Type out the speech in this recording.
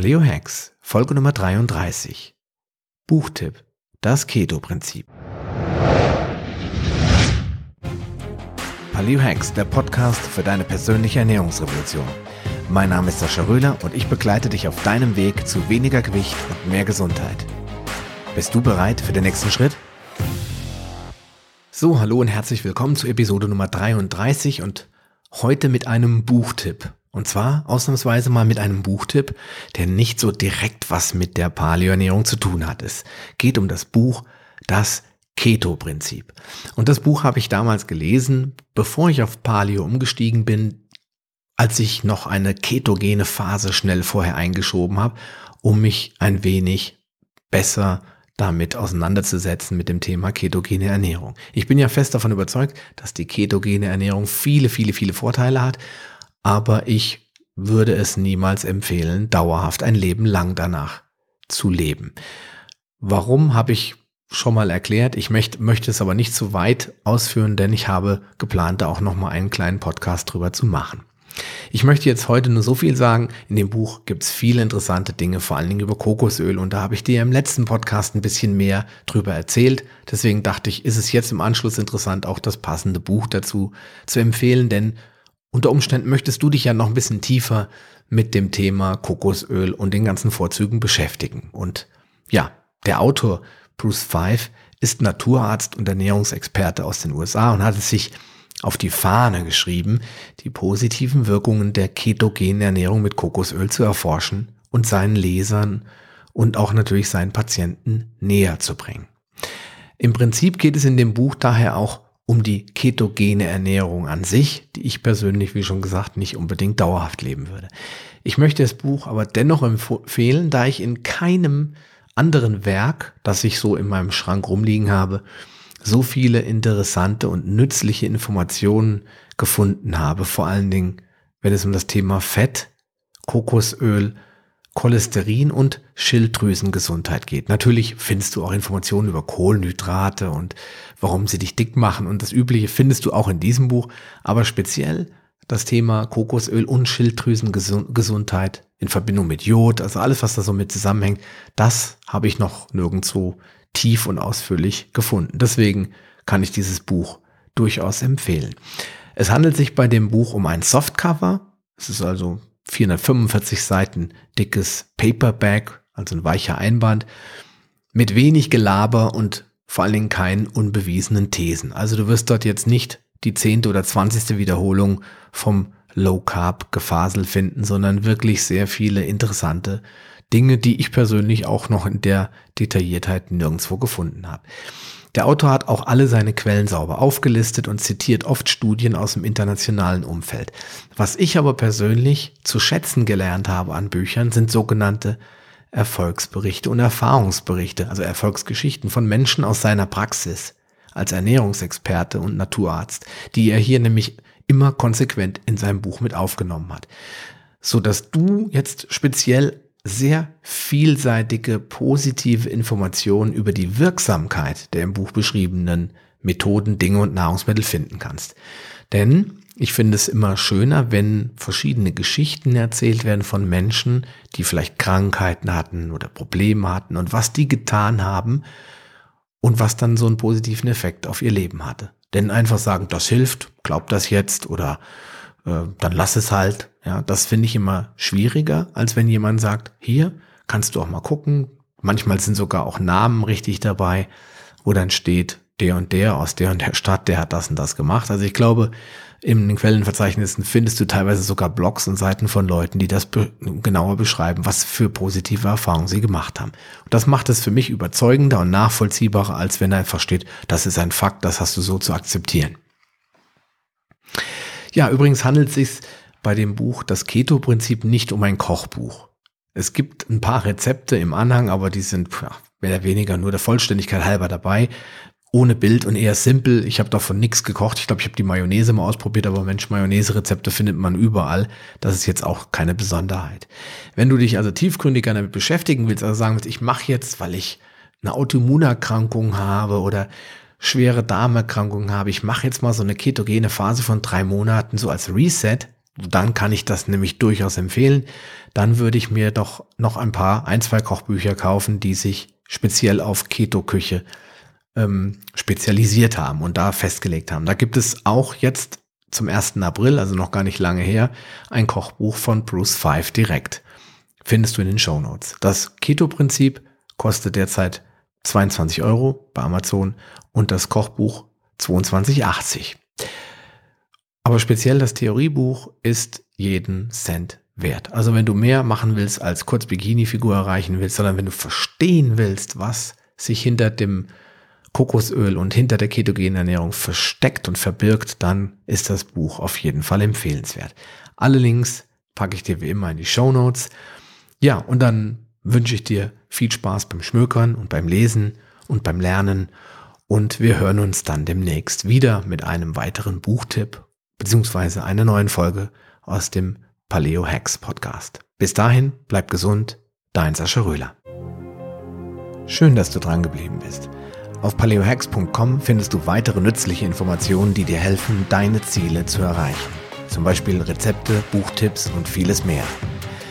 Paleo Hacks, Folge Nummer 33. Buchtipp, das Keto-Prinzip. Paleo Hacks, der Podcast für deine persönliche Ernährungsrevolution. Mein Name ist Sascha Röhler und ich begleite dich auf deinem Weg zu weniger Gewicht und mehr Gesundheit. Bist du bereit für den nächsten Schritt? So, hallo und herzlich willkommen zu Episode Nummer 33 und heute mit einem Buchtipp. Und zwar ausnahmsweise mal mit einem Buchtipp, der nicht so direkt was mit der Paleoernährung zu tun hat. Es geht um das Buch Das Keto-Prinzip. Und das Buch habe ich damals gelesen, bevor ich auf Paleo umgestiegen bin, als ich noch eine ketogene Phase schnell vorher eingeschoben habe, um mich ein wenig besser damit auseinanderzusetzen mit dem Thema ketogene Ernährung. Ich bin ja fest davon überzeugt, dass die ketogene Ernährung viele, viele, viele Vorteile hat aber ich würde es niemals empfehlen, dauerhaft ein Leben lang danach zu leben. Warum habe ich schon mal erklärt. Ich möchte, möchte es aber nicht zu weit ausführen, denn ich habe geplant, da auch noch mal einen kleinen Podcast drüber zu machen. Ich möchte jetzt heute nur so viel sagen. In dem Buch gibt es viele interessante Dinge, vor allen Dingen über Kokosöl. Und da habe ich dir im letzten Podcast ein bisschen mehr drüber erzählt. Deswegen dachte ich, ist es jetzt im Anschluss interessant, auch das passende Buch dazu zu empfehlen, denn unter Umständen möchtest du dich ja noch ein bisschen tiefer mit dem Thema Kokosöl und den ganzen Vorzügen beschäftigen. Und ja, der Autor Bruce Five ist Naturarzt und Ernährungsexperte aus den USA und hat es sich auf die Fahne geschrieben, die positiven Wirkungen der ketogenen Ernährung mit Kokosöl zu erforschen und seinen Lesern und auch natürlich seinen Patienten näher zu bringen. Im Prinzip geht es in dem Buch daher auch um die ketogene Ernährung an sich, die ich persönlich, wie schon gesagt, nicht unbedingt dauerhaft leben würde. Ich möchte das Buch aber dennoch empfehlen, da ich in keinem anderen Werk, das ich so in meinem Schrank rumliegen habe, so viele interessante und nützliche Informationen gefunden habe, vor allen Dingen, wenn es um das Thema Fett, Kokosöl, Cholesterin und Schilddrüsengesundheit geht. Natürlich findest du auch Informationen über Kohlenhydrate und warum sie dich dick machen und das Übliche findest du auch in diesem Buch, aber speziell das Thema Kokosöl und Schilddrüsengesundheit in Verbindung mit Jod, also alles, was da so mit zusammenhängt, das habe ich noch nirgendwo tief und ausführlich gefunden. Deswegen kann ich dieses Buch durchaus empfehlen. Es handelt sich bei dem Buch um ein Softcover. Es ist also 445 Seiten dickes Paperback, also ein weicher Einband, mit wenig Gelaber und vor allen Dingen keinen unbewiesenen Thesen. Also du wirst dort jetzt nicht die zehnte oder zwanzigste Wiederholung vom Low Carb Gefasel finden, sondern wirklich sehr viele interessante Dinge, die ich persönlich auch noch in der Detailliertheit nirgendwo gefunden habe. Der Autor hat auch alle seine Quellen sauber aufgelistet und zitiert oft Studien aus dem internationalen Umfeld. Was ich aber persönlich zu schätzen gelernt habe an Büchern, sind sogenannte Erfolgsberichte und Erfahrungsberichte, also Erfolgsgeschichten von Menschen aus seiner Praxis als Ernährungsexperte und Naturarzt, die er hier nämlich immer konsequent in seinem Buch mit aufgenommen hat, so dass du jetzt speziell sehr vielseitige positive Informationen über die Wirksamkeit der im Buch beschriebenen Methoden, Dinge und Nahrungsmittel finden kannst. Denn ich finde es immer schöner, wenn verschiedene Geschichten erzählt werden von Menschen, die vielleicht Krankheiten hatten oder Probleme hatten und was die getan haben und was dann so einen positiven Effekt auf ihr Leben hatte. Denn einfach sagen, das hilft, glaub das jetzt oder äh, dann lass es halt. Ja, das finde ich immer schwieriger, als wenn jemand sagt, hier kannst du auch mal gucken. Manchmal sind sogar auch Namen richtig dabei, wo dann steht, der und der aus der und der Stadt, der hat das und das gemacht. Also ich glaube, in den Quellenverzeichnissen findest du teilweise sogar Blogs und Seiten von Leuten, die das be genauer beschreiben, was für positive Erfahrungen sie gemacht haben. Und das macht es für mich überzeugender und nachvollziehbarer, als wenn da einfach steht, das ist ein Fakt, das hast du so zu akzeptieren. Ja, übrigens handelt es sich bei dem Buch Das Keto-Prinzip nicht um ein Kochbuch. Es gibt ein paar Rezepte im Anhang, aber die sind ja, mehr oder weniger nur der Vollständigkeit halber dabei. Ohne Bild und eher simpel. Ich habe davon nichts gekocht. Ich glaube, ich habe die Mayonnaise mal ausprobiert, aber Mensch, Mayonnaise-Rezepte findet man überall. Das ist jetzt auch keine Besonderheit. Wenn du dich also tiefgründiger damit beschäftigen willst, also sagen willst, ich mache jetzt, weil ich eine Autoimmunerkrankung habe oder schwere Darmerkrankungen habe, ich mache jetzt mal so eine ketogene Phase von drei Monaten so als Reset, dann kann ich das nämlich durchaus empfehlen. Dann würde ich mir doch noch ein paar, ein, zwei Kochbücher kaufen, die sich speziell auf Keto-Küche ähm, spezialisiert haben und da festgelegt haben. Da gibt es auch jetzt zum 1. April, also noch gar nicht lange her, ein Kochbuch von Bruce Five direkt. Findest du in den Show Notes. Das Keto-Prinzip kostet derzeit 22 Euro bei Amazon und das Kochbuch 22,80. Aber speziell das Theoriebuch ist jeden Cent wert. Also wenn du mehr machen willst als kurz Bikini-Figur erreichen willst, sondern wenn du verstehen willst, was sich hinter dem Kokosöl und hinter der ketogenen Ernährung versteckt und verbirgt, dann ist das Buch auf jeden Fall empfehlenswert. Alle Links packe ich dir wie immer in die Show Notes. Ja, und dann wünsche ich dir viel Spaß beim Schmökern und beim Lesen und beim Lernen. Und wir hören uns dann demnächst wieder mit einem weiteren Buchtipp beziehungsweise einer neuen Folge aus dem Paleo Hacks Podcast. Bis dahin, bleib gesund, dein Sascha Röhler. Schön, dass du dran geblieben bist. Auf paleohacks.com findest du weitere nützliche Informationen, die dir helfen, deine Ziele zu erreichen. Zum Beispiel Rezepte, Buchtipps und vieles mehr.